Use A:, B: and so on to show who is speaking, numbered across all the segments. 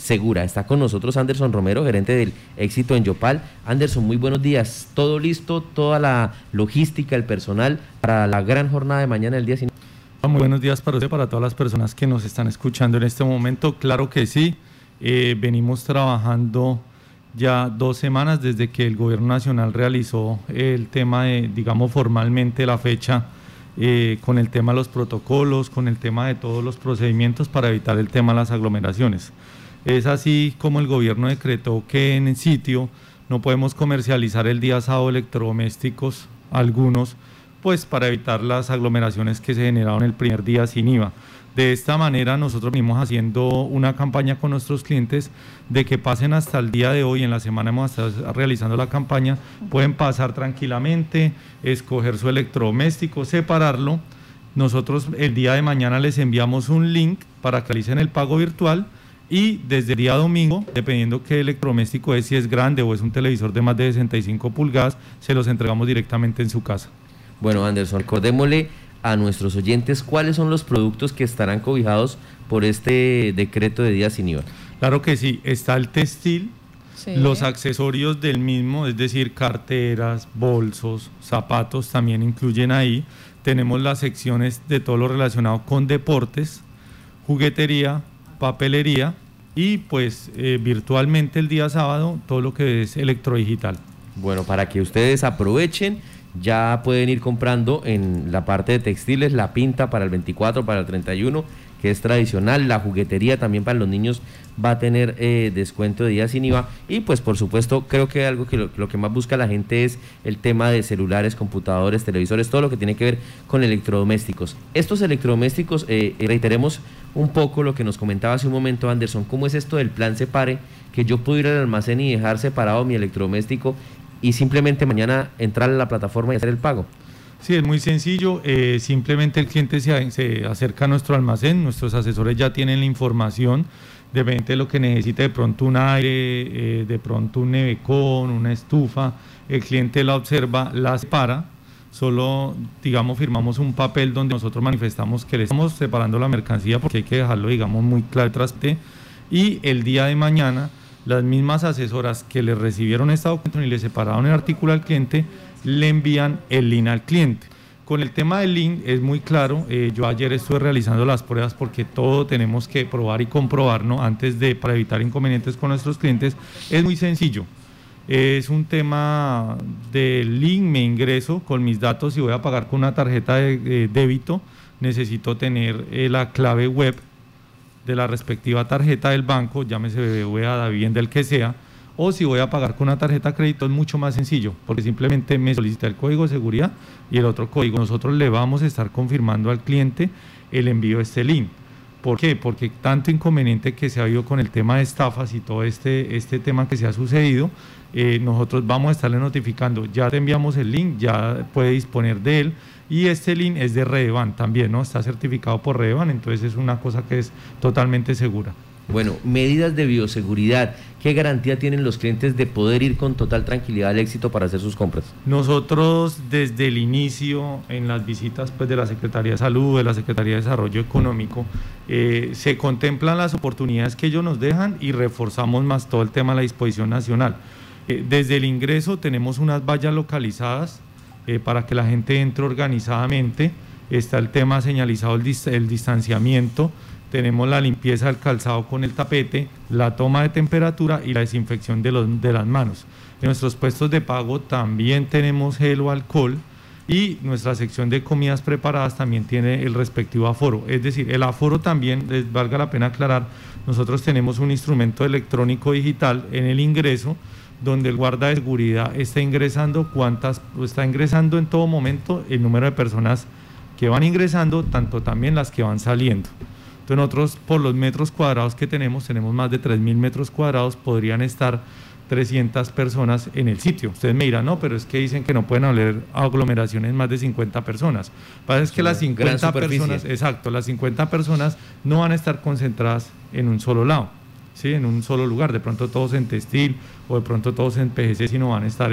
A: segura. Está con nosotros Anderson Romero, gerente del éxito en Yopal. Anderson, muy buenos días. ¿Todo listo? ¿Toda la logística, el personal para la gran jornada de mañana, el día sin...
B: Muy buenos días para usted, para todas las personas que nos están escuchando en este momento. Claro que sí, eh, venimos trabajando ya dos semanas desde que el gobierno nacional realizó el tema de, digamos, formalmente la fecha eh, con el tema de los protocolos, con el tema de todos los procedimientos para evitar el tema de las aglomeraciones. Es así como el gobierno decretó que en el sitio no podemos comercializar el día sábado electrodomésticos, algunos, pues para evitar las aglomeraciones que se generaron el primer día sin IVA. De esta manera nosotros venimos haciendo una campaña con nuestros clientes de que pasen hasta el día de hoy, en la semana hemos estado realizando la campaña, pueden pasar tranquilamente, escoger su electrodoméstico, separarlo. Nosotros el día de mañana les enviamos un link para que realicen el pago virtual y desde el día domingo, dependiendo qué electrodoméstico es, si es grande o es un televisor de más de 65 pulgadas, se los entregamos directamente en su casa.
A: Bueno, Anderson, acordémosle a nuestros oyentes cuáles son los productos que estarán cobijados por este decreto de día sin IVA.
B: Claro que sí, está el textil, los accesorios del mismo, es decir, carteras, bolsos, zapatos también incluyen ahí. Tenemos las secciones de todo lo relacionado con deportes, juguetería, papelería y pues eh, virtualmente el día sábado todo lo que es electrodigital.
A: Bueno, para que ustedes aprovechen ya pueden ir comprando en la parte de textiles la pinta para el 24, para el 31, que es tradicional. La juguetería también para los niños va a tener eh, descuento de día sin IVA. Y pues por supuesto creo que algo que lo, que más busca la gente es el tema de celulares, computadores, televisores, todo lo que tiene que ver con electrodomésticos. Estos electrodomésticos, eh, reiteremos un poco lo que nos comentaba hace un momento Anderson, ¿cómo es esto del plan separe? Que yo puedo ir al almacén y dejar separado mi electrodoméstico y simplemente mañana entrar a la plataforma y hacer el pago.
B: Sí, es muy sencillo. Eh, simplemente el cliente se, acerca a nuestro almacén, nuestros asesores ya tienen la información, de lo que necesite, de pronto un aire, eh, de pronto un nevecón, una estufa. El cliente la observa, la separa. Solo, digamos, firmamos un papel donde nosotros manifestamos que le estamos separando la mercancía porque hay que dejarlo, digamos, muy claro tras Y el día de mañana las mismas asesoras que le recibieron esta documentación y le separaron el artículo al cliente, le envían el link al cliente. Con el tema del link es muy claro, eh, yo ayer estuve realizando las pruebas porque todo tenemos que probar y comprobar ¿no? antes de, para evitar inconvenientes con nuestros clientes, es muy sencillo. Es un tema del link, me ingreso con mis datos y voy a pagar con una tarjeta de débito, necesito tener eh, la clave web de la respectiva tarjeta del banco, llámese BBVA, David, del que sea, o si voy a pagar con una tarjeta de crédito es mucho más sencillo, porque simplemente me solicita el código de seguridad y el otro código. Nosotros le vamos a estar confirmando al cliente el envío de este link. ¿Por qué? Porque tanto inconveniente que se ha habido con el tema de estafas y todo este, este tema que se ha sucedido, eh, nosotros vamos a estarle notificando, ya te enviamos el link, ya puede disponer de él y este link es de Redevan también, ¿no? Está certificado por Redevan, entonces es una cosa que es totalmente segura.
A: Bueno, medidas de bioseguridad. ¿Qué garantía tienen los clientes de poder ir con total tranquilidad al éxito para hacer sus compras?
B: Nosotros desde el inicio, en las visitas pues, de la Secretaría de Salud, de la Secretaría de Desarrollo Económico, eh, se contemplan las oportunidades que ellos nos dejan y reforzamos más todo el tema de la disposición nacional. Eh, desde el ingreso tenemos unas vallas localizadas eh, para que la gente entre organizadamente. Está el tema señalizado, el, distanciamiento. Tenemos la limpieza del calzado con el tapete, la toma de temperatura y la desinfección de, los, de las manos. En nuestros puestos de pago también tenemos gel o alcohol y nuestra sección de comidas preparadas también tiene el respectivo aforo. Es decir, el aforo también, les valga la pena aclarar, nosotros tenemos un instrumento electrónico digital en el ingreso donde el guarda de seguridad está ingresando cuántas, está ingresando en todo momento el número de personas que van ingresando, tanto también las que van saliendo. Entonces nosotros por los metros cuadrados que tenemos, tenemos más de 3.000 metros cuadrados, podrían estar 300 personas en el sitio. Ustedes me dirán, no, pero es que dicen que no pueden haber aglomeraciones más de 50 personas. Lo que pasa es que las 50 personas, exacto, las 50 personas no van a estar concentradas en un solo lado ¿sí? en un solo lugar, de pronto todos en textil o de pronto todos en PGC, sino van a estar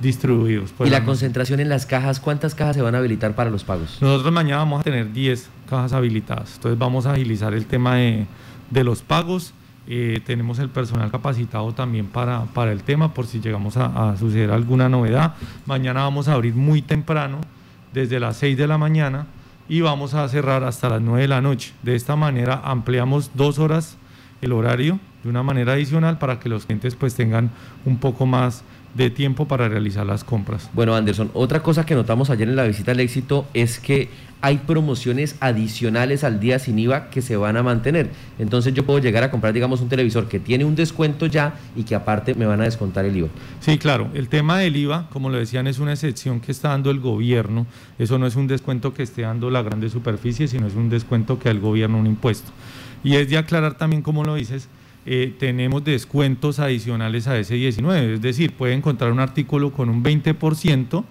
B: distribuidos.
A: ¿Y la concentración en las cajas? ¿Cuántas cajas se van a habilitar para los pagos?
B: Nosotros mañana vamos a tener 10 cajas habilitadas, entonces vamos a agilizar el tema de, de los pagos Eh, tenemos el personal capacitado también para, para el tema por si llegamos a, a, suceder alguna novedad. Mañana vamos a abrir muy temprano, desde las 6 de la mañana, y vamos a cerrar hasta las 9 de la noche. De esta manera ampliamos dos horas el horario de una manera adicional para que los clientes pues tengan un poco más de tiempo para realizar las compras.
A: Bueno, Anderson, otra cosa que notamos ayer en la visita al éxito es que hay promociones adicionales al día sin IVA que se van a mantener. Entonces yo puedo llegar a comprar, digamos, un televisor que tiene un descuento ya y que aparte me van a descontar el IVA.
B: Sí, claro. El tema del IVA, como lo decían, es una excepción que está dando el gobierno. Eso no es un descuento que esté dando la grande superficie, sino es un descuento que al gobierno un impuesto. Y es de aclarar también, como lo dices, eh, tenemos descuentos adicionales a ese 19, es decir, puede encontrar un artículo con un 20%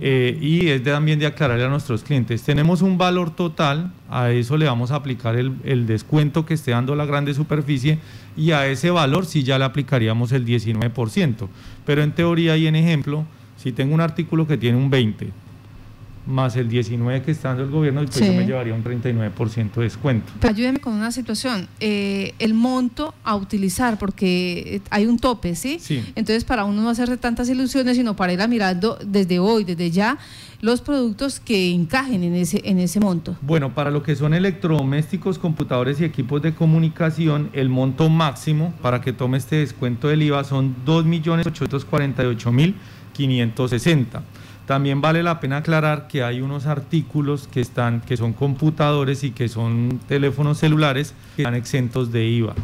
B: eh, y es de, también de aclararle a nuestros clientes, tenemos un valor total, a eso le vamos a aplicar el, el descuento que esté dando la grande superficie y a ese valor sí ya le aplicaríamos el 19%, pero en teoría y en ejemplo, si tengo un artículo que tiene un 20, más el 19 que está dando el gobierno, pues yo me llevaría un 39% de descuento.
C: Pero ayúdeme con una situación, eh, el monto a utilizar, porque hay un tope, ¿sí?
B: Sí.
C: Entonces, para uno no hacerse tantas ilusiones, sino para ir a mirando desde hoy, desde ya, los productos que encajen en ese, en ese monto.
B: Bueno, para lo que son electrodomésticos, computadores y equipos de comunicación, el monto máximo para que tome este descuento del IVA son 2.848.560. También vale la pena aclarar que hay unos artículos que están, que son computadores y que son teléfonos celulares que están exentos de IVA.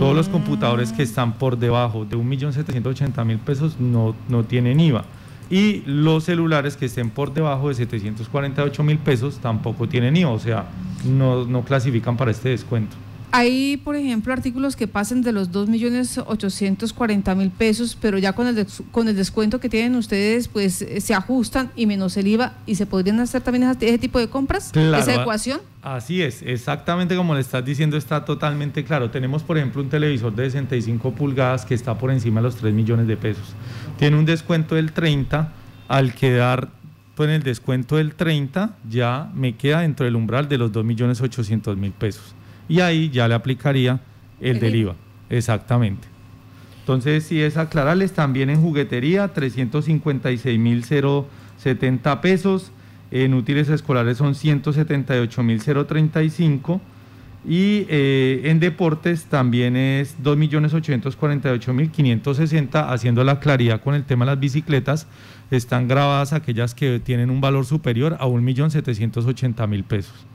B: Todos los computadores que están por debajo de 1.780.000 pesos no, no tienen IVA. Y los celulares que estén por debajo de 748 mil pesos tampoco tienen IVA, o sea, no, no clasifican para este descuento.
C: Hay, por ejemplo, artículos que pasen de los 2.840.000 pesos, pero ya con el, con el descuento que tienen ustedes, pues eh, se ajustan y menos el IVA y se podrían hacer también ese, tipo de compras,
B: claro,
C: esa ecuación.
B: Así es, exactamente como le estás diciendo, está totalmente claro. Tenemos, por ejemplo, un televisor de 65 pulgadas que está por encima de los 3 millones de pesos. Tiene un descuento del 30, al quedar pues en el descuento del 30 ya me queda dentro del umbral de los 2.800.000 pesos y ahí ya le aplicaría el, del IVA. Exactamente. Entonces, si es aclararles, también en juguetería, 356.070 pesos, en útiles escolares son 178.035 y eh, en deportes también es 2.848.560, haciendo la claridad con el tema de las bicicletas, están grabadas aquellas que tienen un valor superior a 1.780.000 pesos.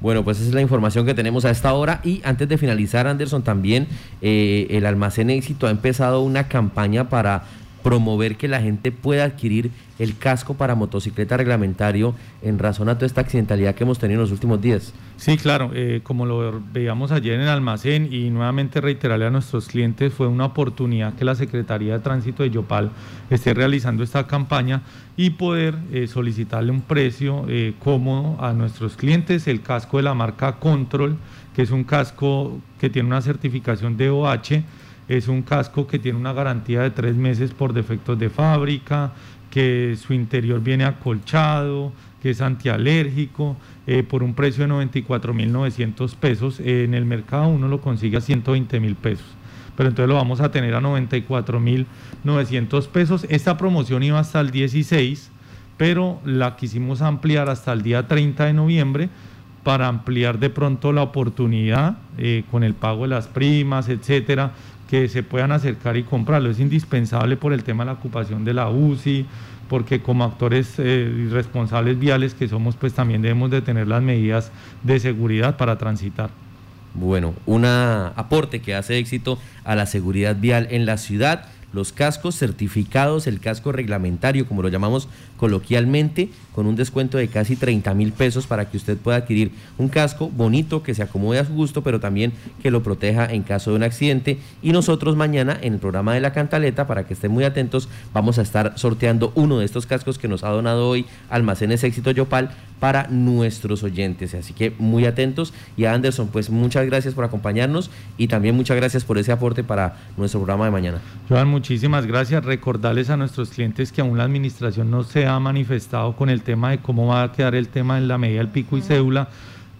A: Bueno, pues esa es la información que tenemos a esta hora. Y antes de finalizar, Anderson, también eh, el almacén éxito ha empezado una campaña para promover que la gente pueda adquirir el casco para motocicleta reglamentario en razón a toda esta accidentalidad que hemos tenido en los últimos días.
B: Sí, claro, eh, como lo veíamos ayer en el almacén y nuevamente reiterarle a nuestros clientes, fue una oportunidad que la Secretaría de Tránsito de Yopal esté realizando esta campaña y poder eh, solicitarle un precio eh, cómodo a nuestros clientes, el casco de la marca Control, que es un casco que tiene una certificación de OH, es un casco que tiene una garantía de tres meses por defectos de fábrica, que su interior viene acolchado, que es antialérgico, eh, por un precio de 94.900 pesos. en el mercado uno lo consigue a 120.000 pesos, pero entonces lo vamos a tener a 94.900 pesos. Esta promoción iba hasta el 16, pero la quisimos ampliar hasta el día 30 de noviembre para ampliar de pronto la oportunidad eh, con el pago de las primas, etcétera, que se puedan acercar y comprarlo. Es indispensable por el tema de la ocupación de la UCI, porque como actores eh, responsables viales que somos, pues también debemos de tener las medidas de seguridad para transitar.
A: Bueno, un aporte que hace éxito a la seguridad vial en la ciudad los cascos certificados, el casco reglamentario, como lo llamamos coloquialmente, con un descuento de casi 30 mil pesos para que usted pueda adquirir un casco bonito que se acomode a su gusto, pero también que lo proteja en caso de un accidente. Y nosotros mañana en el programa de la Cantaleta, para que estén muy atentos, vamos a estar sorteando uno de estos cascos que nos ha donado hoy Almacenes Éxito Yopal para nuestros oyentes. Así que muy atentos. Y a Anderson, pues muchas gracias por acompañarnos y también muchas gracias por ese aporte para nuestro programa de mañana.
B: Joan, muchísimas gracias. Recordarles a nuestros clientes que aún la administración no se ha manifestado con el tema de cómo va a quedar el tema en la medida del pico y cédula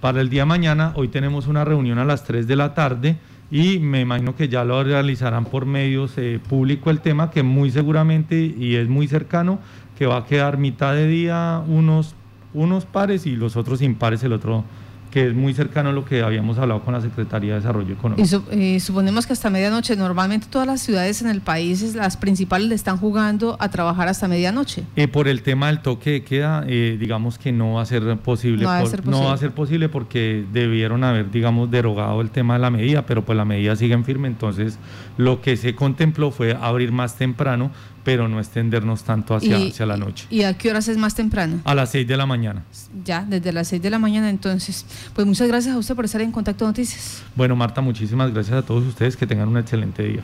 B: para el día de mañana. Hoy tenemos una reunión a las 3 de la tarde y me imagino que ya lo realizarán por medios eh, públicos el tema, que muy seguramente y es muy cercano, que va a quedar mitad de día unos, unos pares y los otros impares el otro que es muy cercano a lo que habíamos hablado con la Secretaría de Desarrollo Económico.
C: Y suponemos que hasta medianoche, normalmente todas las ciudades en el país, las principales le están jugando a trabajar hasta medianoche.
B: Eh, por el tema del toque de queda, eh, digamos que no va a ser posible. No va, a ser posible. no va a ser posible porque debieron haber, digamos, derogado el tema de la medida, pero pues la medida sigue en firme, entonces lo que se contempló fue abrir más temprano pero no extendernos tanto hacia, hacia la noche.
C: ¿Y a qué horas es más temprano?
B: A las 6 de la mañana.
C: Ya, desde las 6 de la mañana entonces. Pues muchas gracias a usted por estar en Contacto Noticias.
B: Bueno, Marta, muchísimas gracias a todos ustedes, que tengan un excelente día.